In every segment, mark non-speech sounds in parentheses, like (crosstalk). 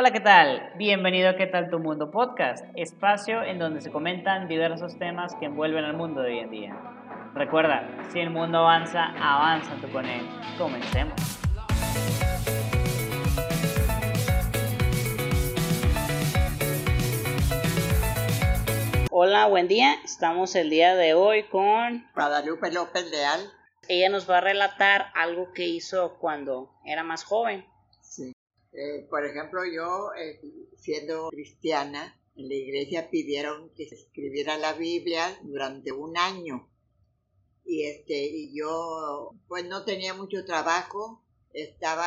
Hola, ¿qué tal? Bienvenido a ¿Qué tal tu mundo podcast? Espacio en donde se comentan diversos temas que envuelven al mundo de hoy en día. Recuerda, si el mundo avanza, avanza tú con él. Comencemos. Hola, buen día. Estamos el día de hoy con Guadalupe López Leal. Ella nos va a relatar algo que hizo cuando era más joven. Eh, por ejemplo, yo, eh, siendo cristiana, en la iglesia pidieron que se escribiera la Biblia durante un año. Y, este, y yo, pues no tenía mucho trabajo, estaba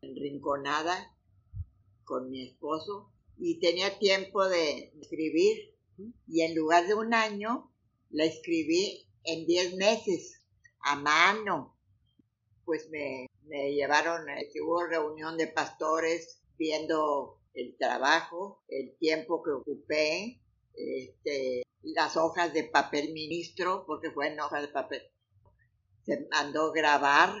rinconada con mi esposo y tenía tiempo de escribir. Y en lugar de un año, la escribí en 10 meses, a mano. Pues me me llevaron, eh, hubo reunión de pastores viendo el trabajo, el tiempo que ocupé, este, las hojas de papel ministro, porque fue en hojas de papel. Se mandó grabar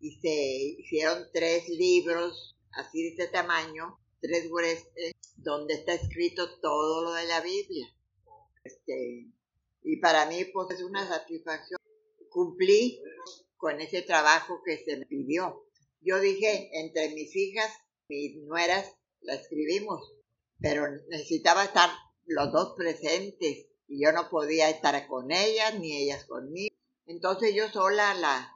y se hicieron tres libros así de este tamaño, tres gruesos, donde está escrito todo lo de la Biblia. Este, y para mí pues es una satisfacción. Cumplí con ese trabajo que se me pidió. Yo dije, entre mis hijas, mis nueras, la escribimos, pero necesitaba estar los dos presentes y yo no podía estar con ellas ni ellas conmigo. Entonces yo sola la,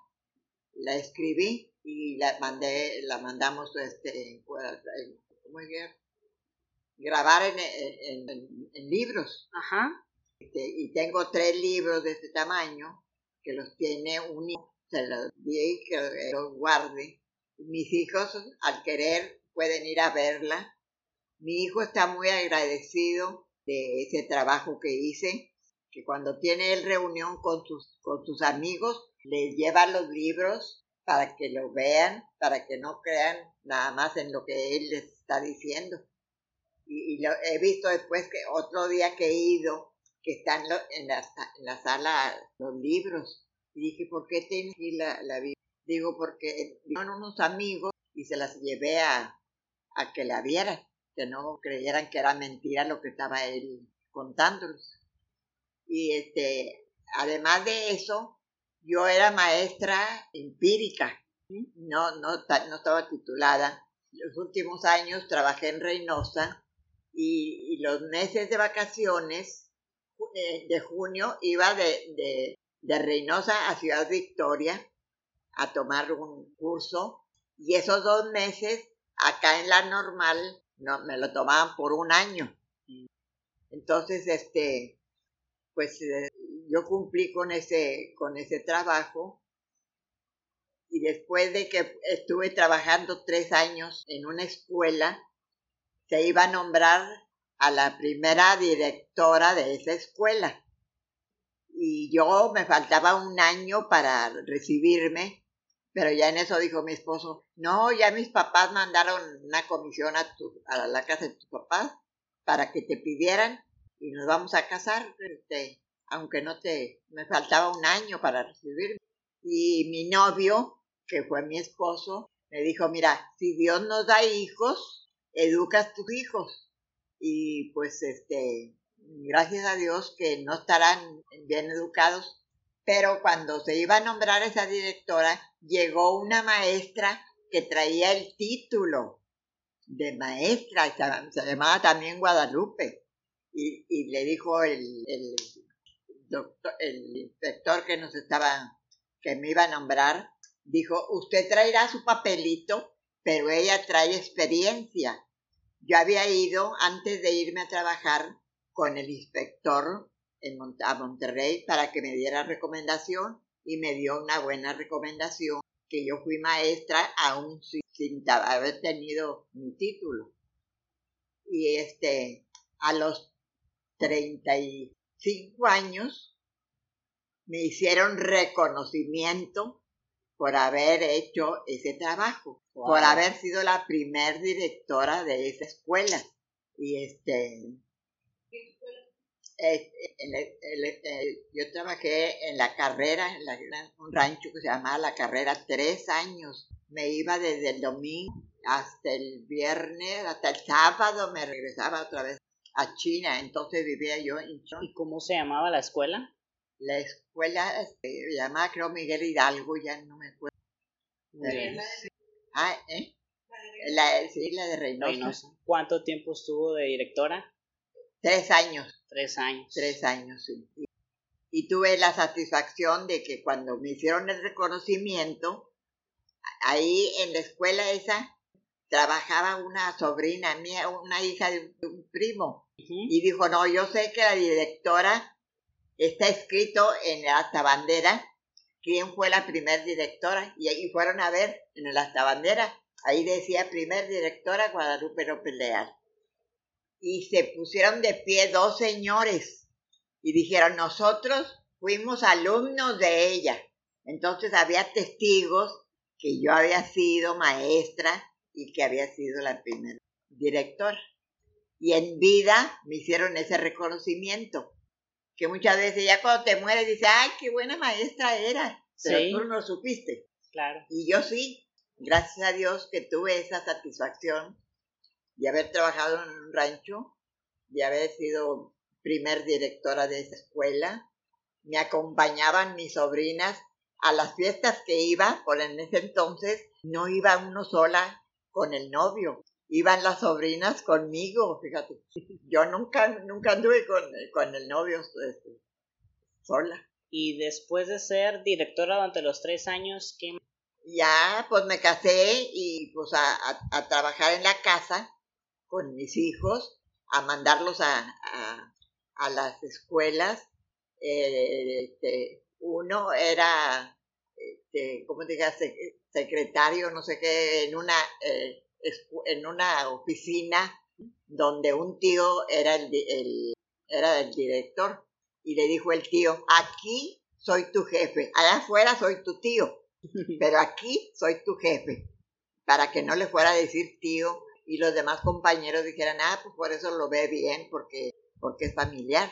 la escribí y la mandé, la mandamos este, ¿cómo es grabar en, en, libros. Ajá. Este, y tengo tres libros de este tamaño que los tiene un que los guarde. Mis hijos, al querer, pueden ir a verla. Mi hijo está muy agradecido de ese trabajo que hice, que cuando tiene él reunión con sus, con sus amigos, les lleva los libros para que lo vean, para que no crean nada más en lo que él les está diciendo. Y, lo, he visto después que otro día que he ido, que están en la, en la sala los libros y dije, ¿por qué tiene aquí la, la? Digo, porque vinieron unos amigos y se las llevé a, a que la vieran, que no creyeran que era mentira lo que estaba él contándoles. Y este, además de eso, yo era maestra empírica, no, no, no estaba titulada. Los últimos años trabajé en Reynosa y, los meses de vacaciones eh, de junio iba de Reynosa a Ciudad Victoria a tomar un curso. Y esos dos meses acá en la normal no, me lo tomaban por un año. Entonces, este, pues eh, yo cumplí con ese, con ese trabajo. Y después de que estuve trabajando tres años en una escuela, se iba a nombrar a la primera directora de esa escuela y yo me faltaba un año para recibirme, pero ya en eso dijo mi esposo, no, ya mis papás mandaron una comisión a, tu, a la casa de tus papás para que te pidieran y nos vamos a casar, este, aunque no te, me faltaba un año para recibirme. Y mi novio, que fue mi esposo, me dijo, mira, si Dios nos da hijos, educas tus hijos. Y pues este, gracias a Dios que no estarán bien educados, pero cuando se iba a nombrar esa directora, llegó una maestra que traía el título de maestra, se, llamaba también Guadalupe, y, le dijo el, el, doctor, el inspector que nos estaba, que me iba a nombrar, dijo, usted traerá su papelito, pero ella trae experiencia. Yo había ido, antes de irme a trabajar, con el inspector en a Monterrey para que me diera recomendación y me dio una buena recomendación que yo fui maestra aún sin, haber tenido mi título. Y este, a los 35 años me hicieron reconocimiento por haber hecho ese trabajo, por haber sido la primer directora de esa escuela. Y este, eh, eh, yo trabajé en la carrera, en un rancho que se llamaba La Carrera, tres años. Me iba desde el domingo hasta el viernes, hasta el sábado me regresaba otra vez a China, entonces vivía yo en China. ¿Y cómo se llamaba la escuela? La escuela este, se llamaba creo Miguel Hidalgo, ya no me acuerdo. Ah, ¿eh? La, sí, la de Reynosa. Reynosa. ¿Cuánto tiempo estuvo de directora? Tres años. Tres años. Tres años, sí. Y, tuve la satisfacción de que cuando me hicieron el reconocimiento, ahí en la escuela esa trabajaba una sobrina mía, una hija de un primo, y dijo, no, yo sé que la directora está escrito en la hasta quién fue la primer directora, y ahí fueron a ver en la hasta ahí decía primer directora Guadalupe López Leal. Y se pusieron de pie dos señores y dijeron, nosotros fuimos alumnos de ella. Entonces había testigos que yo había sido maestra y que había sido la primera directora. Y en vida me hicieron ese reconocimiento, que muchas veces ya cuando te mueres dices, ay, qué buena maestra era, pero tú no lo supiste. Claro. Y yo sí, gracias a Dios que tuve esa satisfacción de haber trabajado en un rancho, de haber sido primer directora de esa escuela. Me acompañaban mis sobrinas a las fiestas que iba, por en ese entonces no iba uno sola con el novio, iban las sobrinas conmigo, fíjate. Yo nunca, nunca anduve con, con el novio este, sola. Y después de ser directora durante los tres años, ¿qué? Ya, pues me casé y pues a, a, trabajar en la casa con mis hijos, a mandarlos a, a, a las escuelas. Eh, este, uno era, este, ¿cómo digas? Secretario, no sé qué, en una, eh, en una oficina donde un tío era el, el, era el director y le dijo el tío, aquí soy tu jefe, allá afuera soy tu tío, (laughs) pero aquí soy tu jefe, para que no le fuera a decir tío y los demás compañeros dijeran, ah, pues por eso lo ve bien, porque, porque es familiar.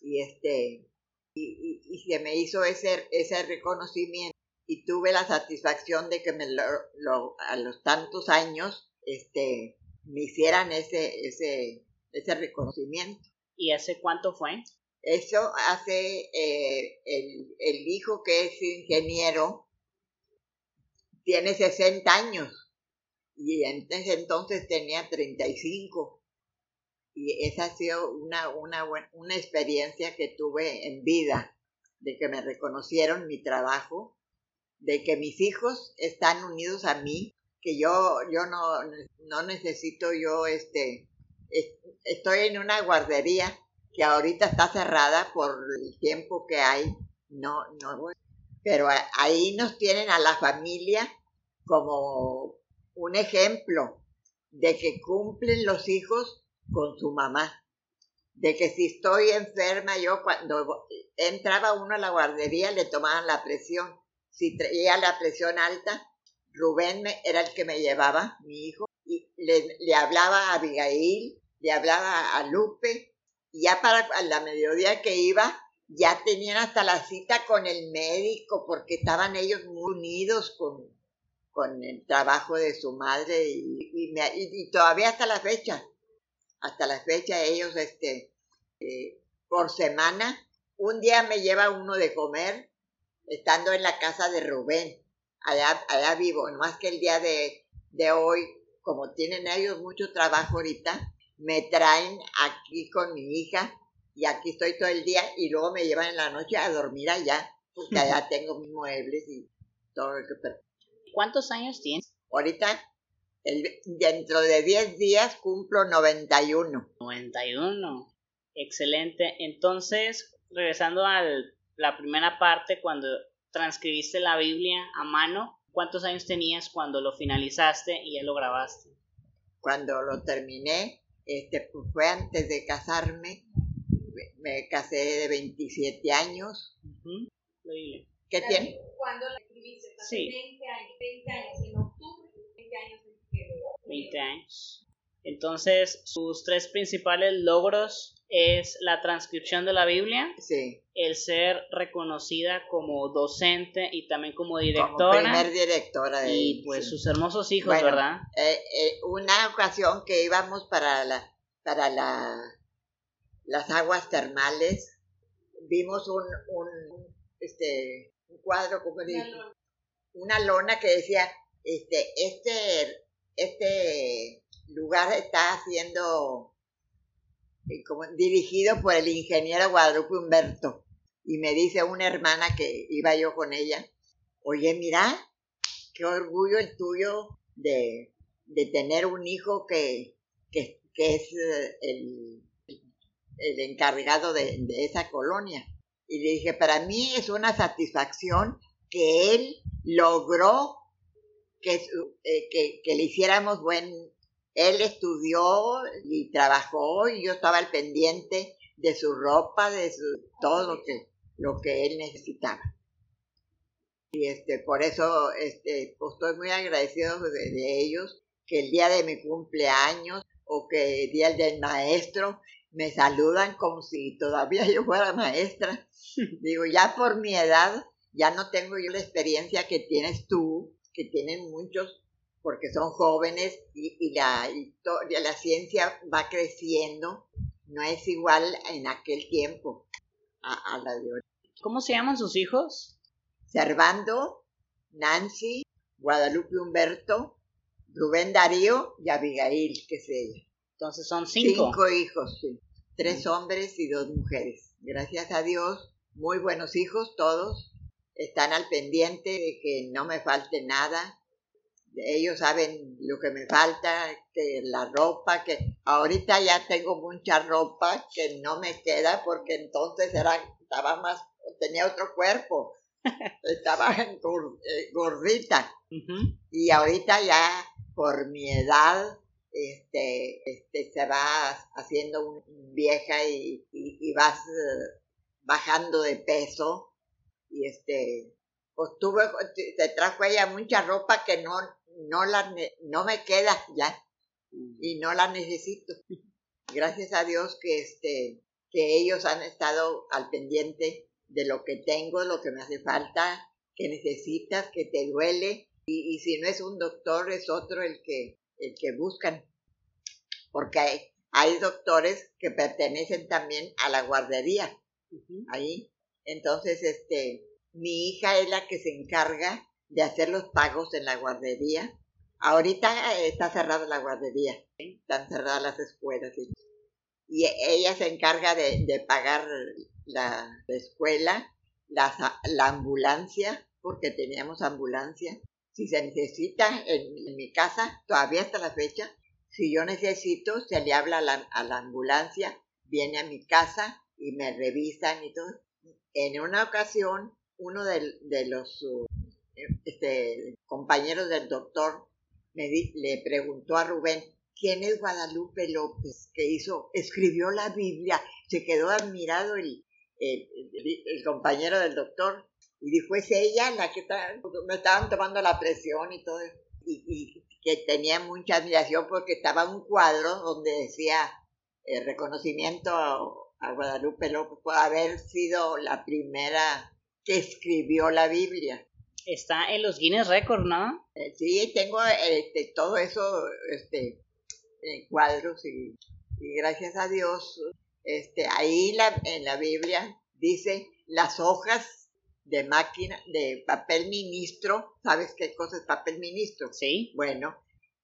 Y este, y, se me hizo ese, ese reconocimiento y tuve la satisfacción de que me lo, a los tantos años este, me hicieran ese, ese, ese reconocimiento. ¿Y hace cuánto fue? Eso hace eh, el, el hijo que es ingeniero, tiene 60 años y entonces, entonces tenía 35 y esa ha sido una, una, una experiencia que tuve en vida, de que me reconocieron mi trabajo, de que mis hijos están unidos a mí, que yo, yo no, no necesito yo, este, estoy en una guardería que ahorita está cerrada por el tiempo que hay, no, no, pero ahí nos tienen a la familia como un ejemplo de que cumplen los hijos con su mamá. De que si estoy enferma, yo cuando entraba uno a la guardería le tomaban la presión. Si traía la presión alta, Rubén era el que me llevaba, mi hijo, y le, hablaba a Abigail, le hablaba a Lupe, y ya para la mediodía que iba, ya tenían hasta la cita con el médico, porque estaban ellos muy unidos con, con el trabajo de su madre, y, y todavía hasta la fecha hasta la fecha ellos, este, eh, por semana, un día me lleva uno de comer, estando en la casa de Rubén, allá, allá vivo, más que el día de, de hoy, como tienen ellos mucho trabajo ahorita, me traen aquí con mi hija y aquí estoy todo el día y luego me llevan en la noche a dormir allá, porque allá tengo mis muebles y todo lo que... ¿Cuántos años tienes? Ahorita dentro de 10 días cumplo 91. 91. Excelente. Entonces, regresando a la primera parte, cuando transcribiste la Biblia a mano, ¿cuántos años tenías cuando lo finalizaste y ya lo grabaste? Cuando lo terminé, este, pues, fue antes de casarme. Me casé de 27 años. ¿Qué tiene? ¿Cuándo la escribiste? Sí. 20 años, 20 años, en octubre, 20 años 20 años. Entonces, sus tres principales logros es la transcripción de la Biblia, Sí. el ser reconocida como docente y también como Como directora primer directora de y pues sí. sus hermosos hijos, Bueno, ¿verdad? Eh, eh, una ocasión que íbamos para la para la las aguas termales vimos un, un este un cuadro como dice una lona que decía este este este lugar está siendo eh, como dirigido por el ingeniero Guadalupe Humberto y me dice una hermana que iba yo con ella oye mira qué orgullo el tuyo de, de tener un hijo que, que, que es eh, el, el encargado de, de esa colonia. Y le dije, para mí es una satisfacción que él logró que, eh, que, que le hiciéramos buen... Él estudió y trabajó y yo estaba al pendiente de su ropa, de su, todo lo que, lo que él necesitaba. Y este, por eso este, pues, estoy muy agradecido de, de ellos, que el día de mi cumpleaños o que el día del maestro me saludan como si todavía yo fuera maestra. Digo, ya por mi edad, ya no tengo yo la experiencia que tienes tú, que tienen muchos, porque son jóvenes y, y la historia, la ciencia va creciendo, no es igual en aquel tiempo a, a la de hoy. ¿Cómo se llaman sus hijos? Servando, Nancy, Guadalupe Humberto, Rubén Darío y Abigail, que es ella. Entonces son cinco. Cinco hijos, sí. Tres hombres y dos mujeres. Gracias a Dios, muy buenos hijos todos. Están al pendiente de que no me falte nada. Ellos saben lo que me falta, que la ropa, que ahorita ya tengo mucha ropa que no me queda porque entonces era, estaba más, tenía otro cuerpo. (laughs) Estaba eh, gordita y ahorita ya por mi edad este, este se va haciendo un- vieja y, y- y vas eh, bajando de peso y este pues tuve te trajo ella mucha ropa que no no la no me queda ya y no la necesito. (laughs) Gracias a Dios que este que ellos han estado al pendiente de lo que tengo lo que me hace falta que necesitas que te duele y, y si no es un doctor es otro el que el que buscan porque hay, hay doctores que pertenecen también a la guardería ahí. Entonces este mi hija es la que se encarga de hacer los pagos en la guardería. Ahorita eh, está cerrada la guardería están cerradas las escuelas y, y ella se encarga de, de pagar la, la escuela la, la ambulancia porque teníamos ambulancia si se necesita en, mi casa todavía hasta la fecha si yo necesito se le habla a la, a la ambulancia viene a mi casa y me revisan y todo. En una ocasión uno de, de los uh, este, compañeros del doctor le preguntó a Rubén quién es Guadalupe López que hizo escribió la Biblia. Se quedó admirado el, el- el compañero del doctor y dijo es ella la que está, me estaban tomando la presión y todo y, y que tenía mucha admiración porque estaba un cuadro donde decía eh, reconocimiento a, Guadalupe López por haber sido la primera que escribió la Biblia. Está en los Guinness Records, ¿no? Eh, sí, tengo este, todo eso, este, en cuadros y, y gracias a Dios, este, ahí la, en la Biblia dice las hojas de máquina, de papel ministro, ¿sabes qué cosa es papel ministro? Sí. Bueno,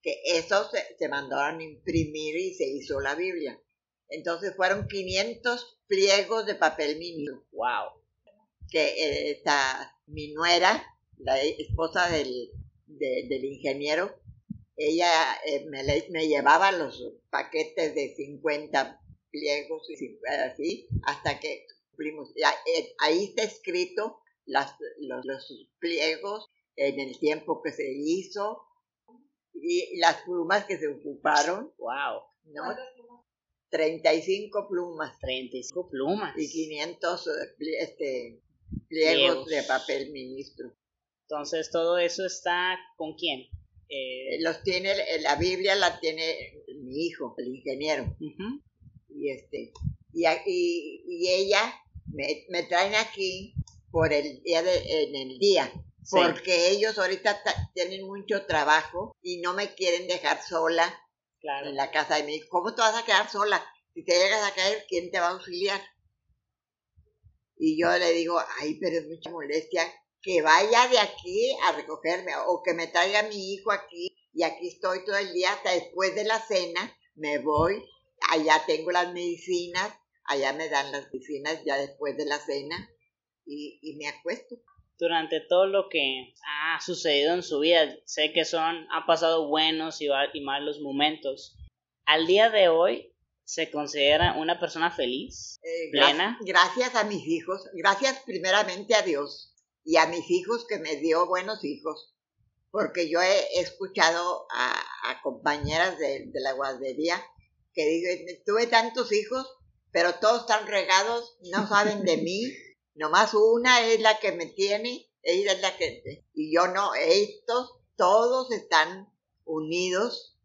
que eso se, se mandaron a imprimir y se hizo la Biblia. Entonces fueron 500 pliegos de papel ministro Wow. que eh, esta, mi nuera, la esposa del, de- del ingeniero, ella eh, me, le- me llevaba los paquetes de 50 pliegos y así hasta que cumplimos. Eh, ahí está escrito las, los, los pliegos en el tiempo que se hizo y las plumas que se ocuparon, Wow. ¿no? 35 plumas 35 plumas. y 500 eh, este, pliegos Pliegos. de papel ministro. Entonces, todo eso está con quién? Eh, Eh, Los tiene, eh, la Biblia la tiene mi hijo, el ingeniero. Y este, y, y, ella me, me, traen aquí por el día de, en el día. Porque ellos ahorita tienen mucho trabajo y no me quieren dejar sola en la casa de mi hijo. ¿Cómo te vas a quedar sola? Si te llegas a caer, ¿quién te va a auxiliar? Y yo le digo, ay, pero es mucha molestia que vaya de aquí a recogerme o que me traiga mi hijo aquí y aquí estoy todo el día hasta después de la cena, me voy, allá tengo las medicinas, allá me dan las medicinas ya después de la cena y, y me acuesto. Durante todo lo que ha sucedido en su vida, sé que son, ha pasado buenos y, y malos momentos. Al día de hoy, ¿Se considera una persona feliz, eh, plena? Gracias a mis hijos, gracias primeramente a Dios y a mis hijos que me dio buenos hijos, porque yo he escuchado a, compañeras de, la guardería que dicen, tuve tantos hijos, pero todos están regados, no saben de mí, (laughs) nomás una es la que me tiene, ella es la que, y yo no, estos todos están unidos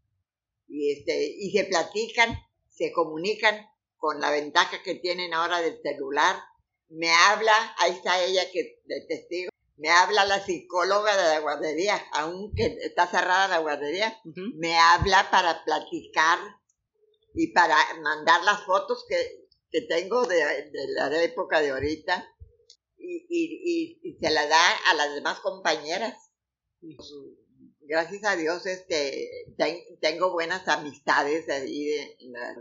y, este, y se platican se comunican con la ventaja que tienen ahora del celular. Me habla, ahí está ella que de testigo, me habla la psicóloga de la guardería, aunque está cerrada la guardería, me habla para platicar y para mandar las fotos que, que tengo de, la época de ahorita y, y, y, se la da a las demás compañeras gracias a Dios, este, tengo buenas amistades ahí en la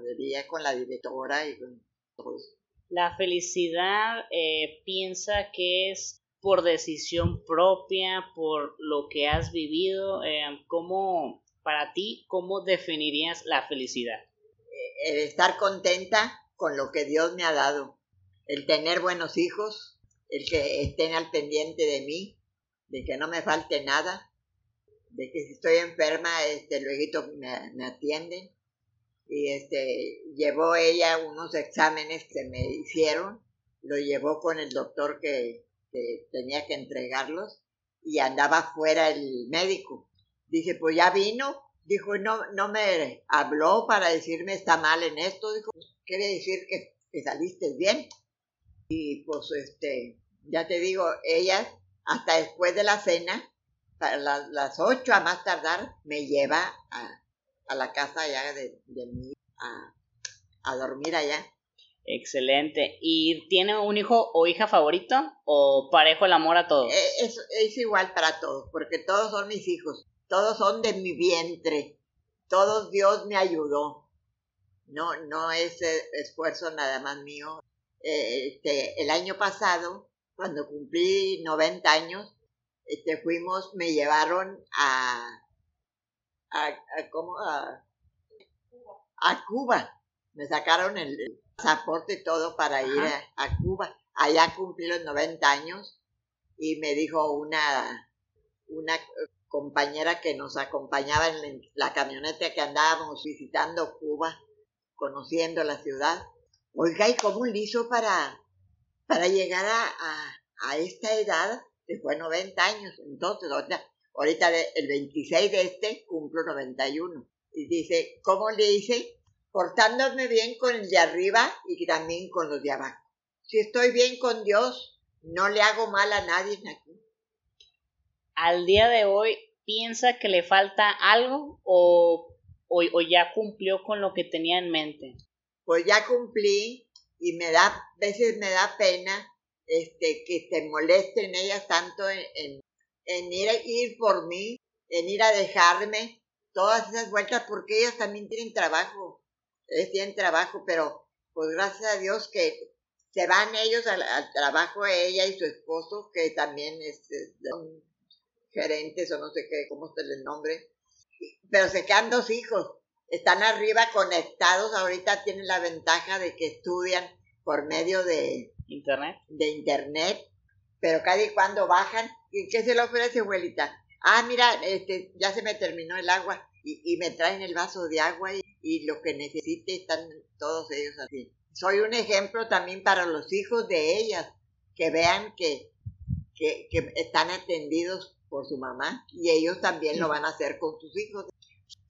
con la directora y con todos. La felicidad eh, piensa que es por decisión propia, por lo que has vivido. Eh, ¿Cómo, para ti, cómo definirías la felicidad? Eh, el estar contenta con lo que Dios me ha dado, el tener buenos hijos, el que estén al pendiente de mí, de que no me falte nada, de que si estoy enferma, este, luego me, me atienden. Y este, llevó ella unos exámenes que me hicieron, lo llevó con el doctor que, tenía que entregarlos y andaba fuera el médico. Dice, pues ya vino. Dijo, no, no me habló para decirme está mal en esto. Dijo, quiere decir que, que saliste bien. Y pues este, ya te digo, ella hasta después de la cena a las, ocho a más tardar me lleva a, la casa allá de, de mí a, dormir allá. Excelente. ¿Y tiene un hijo o hija favorito o parejo el amor a todos? Eh, es, es, igual para todos, porque todos son mis hijos, todos son de mi vientre, todos Dios me ayudó. No, no es eh, esfuerzo nada más mío. Este, el año pasado, cuando cumplí 90 años, este, fuimos, me llevaron a, a, a, a, Cuba. Me sacaron el, pasaporte y todo para ir a, Cuba. Allá cumplí los 90 años y me dijo una, una compañera que nos acompañaba en la camioneta que andábamos visitando Cuba, conociendo la ciudad. Oiga, ¿y cómo le hizo para, para llegar a, a esta edad? fue 90 años, entonces ahorita, el 26 de este cumplo 91. Y dice, ¿cómo le hice? Portándome bien con el de arriba y también con los de abajo. Si estoy bien con Dios, no le hago mal a nadie aquí. Al día de hoy, ¿piensa que le falta algo o, o ya cumplió con lo que tenía en mente? Pues ya cumplí y me da, a veces me da pena este, que se molesten ellas tanto en, en, ir, ir por mí, en ir a dejarme, todas esas vueltas, porque ellas también tienen trabajo, ellas tienen trabajo, pero pues gracias a Dios que se van ellos al, trabajo, ella y su esposo, que también es, son gerentes o no sé qué, cómo se les nombre, pero se quedan dos hijos, están arriba conectados, ahorita tienen la ventaja de que estudian por medio de, Internet. De internet, pero cada y cuando bajan, ¿y qué se le ofrece, abuelita? Ah, mira, este, ya se me terminó el agua y, me traen el vaso de agua y, lo que necesite están todos ellos así. Soy un ejemplo también para los hijos de ellas, que vean que, que, que están atendidos por su mamá y ellos también lo van a hacer con sus hijos.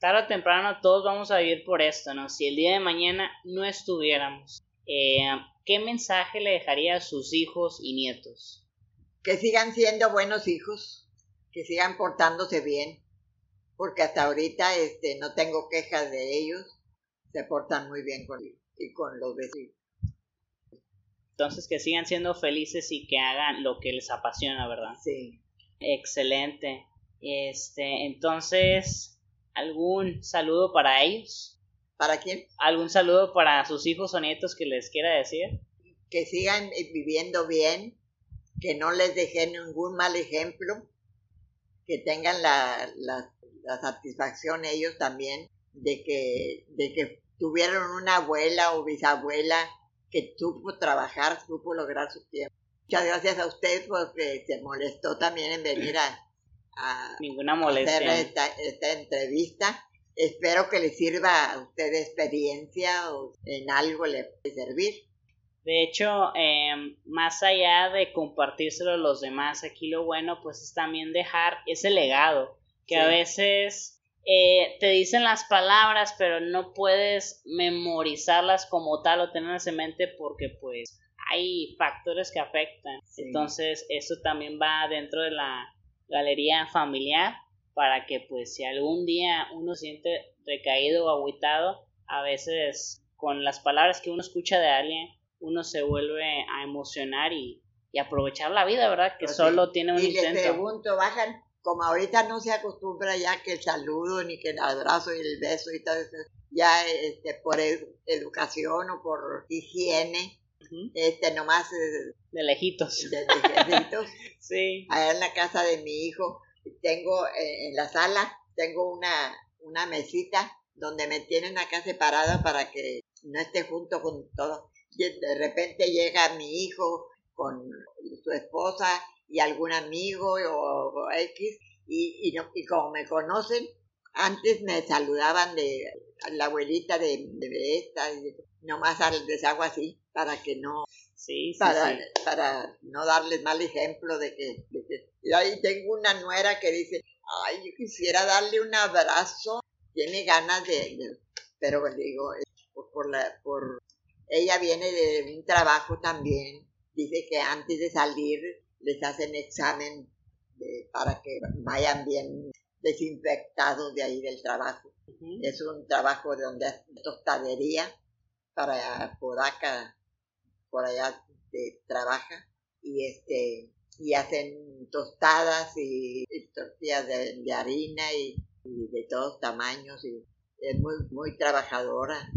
Tarde o temprano todos vamos a vivir por esto, ¿no? Si el día de mañana no estuviéramos, eh, ¿qué mensaje le dejaría a sus hijos y nietos? Que sigan siendo buenos hijos, que sigan portándose bien, porque hasta ahorita este, no tengo quejas de ellos, se portan muy bien con, y con los vecinos. Entonces que sigan siendo felices y que hagan lo que les apasiona, ¿verdad? Sí. Excelente. Este, entonces, ¿algún saludo para ellos? ¿Para quién? ¿Algún saludo para sus hijos o nietos que les quiera decir? Que sigan viviendo bien, que no les dejen ningún mal ejemplo, que tengan la, la, la satisfacción ellos también de que, de que tuvieron una abuela o bisabuela que supo trabajar, supo lograr su tiempo. Muchas gracias a usted porque se molestó también en venir a, Ninguna molestia. hacer esta, entrevista. Espero que le sirva a usted de experiencia o en algo le puede servir. De hecho, em, más allá de compartírselo a los demás, aquí lo bueno pues es también dejar ese legado, que a veces eh, te dicen las palabras, pero no puedes memorizarlas como tal o tenerlas en mente porque pues hay factores que afectan. Entonces, eso también va dentro de la galería familiar para que pues si algún día uno siente recaído o aguitado, a veces con las palabras que uno escucha de alguien, uno se vuelve a emocionar y, aprovechar la vida, ¿verdad? Que solo tiene un y intento. bajan como ahorita no se acostumbra ya que el saludo ni que el abrazo y el beso y todo eso, ya este, por educación o por higiene, este nomás eh, de lejitos. De, lejitos. (laughs) sí. Allá en la casa de mi hijo tengo eh, en la sala tengo una una mesita donde me tienen acá separada para que no esté junto con todo. Y de repente llega mi hijo con su esposa y algún amigo o, X, y, y, como me conocen, antes me saludaban de la abuelita de, de esta, y nomás les hago así, para que no, sí, para, para no darles mal ejemplo de que, y ahí tengo una nuera que dice, ay, yo quisiera darle un abrazo, tiene ganas de, pero digo, por, por, la, por, ella viene de un trabajo también, dice que antes de salir les hacen examen para que vayan bien desinfectados de ahí del trabajo. Es un trabajo de donde tostadería para Podaca, por allá trabaja y este y hacen tostadas y, tortillas de, harina y, de todos tamaños y es muy muy trabajadora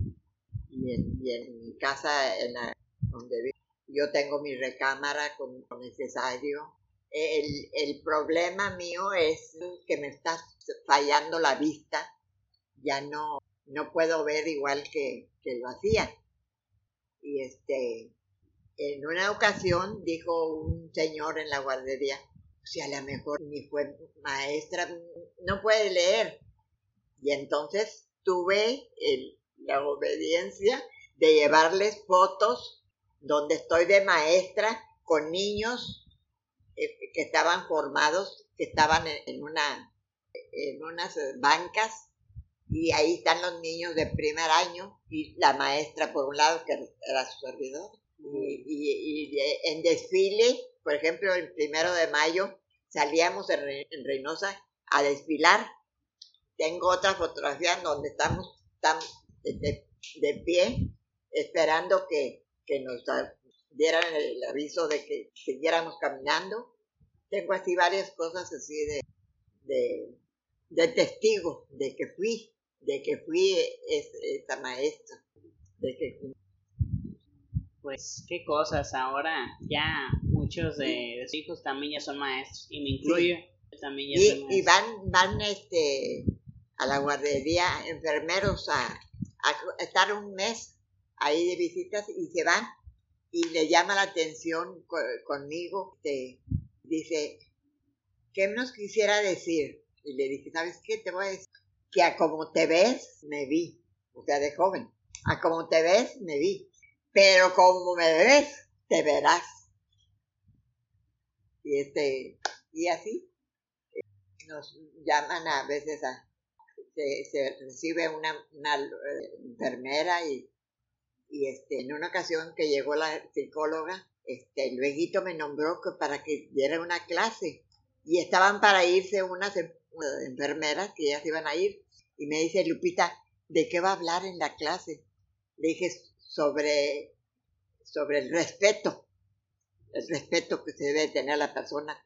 y en, mi casa en la, donde yo tengo mi recámara con lo necesario. El, el, problema mío es que me está fallando la vista. Ya no, no puedo ver igual que, que lo hacía. Y este, en una ocasión dijo un señor en la guardería, si a lo mejor mi maestra no puede leer. Y entonces tuve la obediencia de llevarles fotos donde estoy de maestra con niños eh, que estaban formados, que estaban en, una, en unas bancas y ahí están los niños de primer año y la maestra por un lado que era su servidor y, en desfile, por ejemplo el primero de mayo salíamos en, Reynosa a desfilar. Tengo otra fotografía donde estamos, de pie esperando que que nos dieran el aviso de que siguiéramos caminando. Tengo así varias cosas así de, de, de testigo de que fui, de que fui esta maestra, de que Pues qué cosas, ahora ya muchos de los hijos también ya son maestros y me incluyo. También ya y, y van, van este, a la guardería enfermeros a, a estar un mes ahí de visitas y se van y le llama la atención conmigo, dice, ¿qué nos quisiera decir? Y le dije, ¿sabes qué? Te voy a decir que a como te ves, me vi, o sea, de joven, a como te ves, me vi, pero como me ves, te verás. Y este, y así, nos llaman a veces a, se, recibe una, una eh, enfermera y, y este, en una ocasión que llegó la psicóloga, este, luego me nombró para que diera una clase. Y estaban para irse unas enfermeras que se iban a ir y me dice Lupita, ¿de qué va a hablar en la clase? Le dije sobre, sobre el respeto, el respeto que se debe tener a la persona.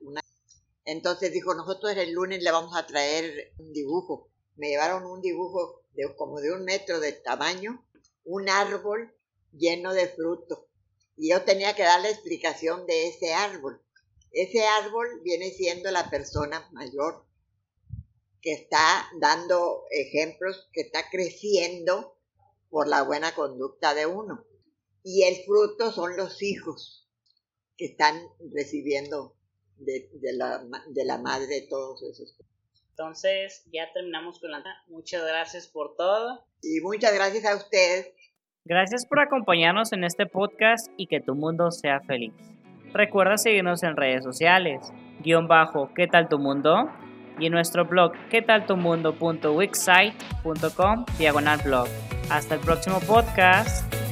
Entonces dijo, nosotros el lunes le vamos a traer un dibujo. Me llevaron un dibujo de como de un metro de tamaño, un árbol lleno de frutos. Y yo tenía que dar la explicación de ese árbol. Ese árbol viene siendo la persona mayor que está dando ejemplos, que está creciendo por la buena conducta de uno. Y el fruto son los hijos que están recibiendo de, la, de la madre de todos esos. Entonces, ya terminamos con la... Muchas gracias por todo. Y muchas gracias a ustedes. Gracias por acompañarnos en este podcast y que tu mundo sea feliz. Recuerda seguirnos en redes sociales, guion bajo, ¿qué tal tu mundo? Y en nuestro blog, ¿qué tal tu mundo.wixsite.com, diagonal blog. Hasta el próximo podcast.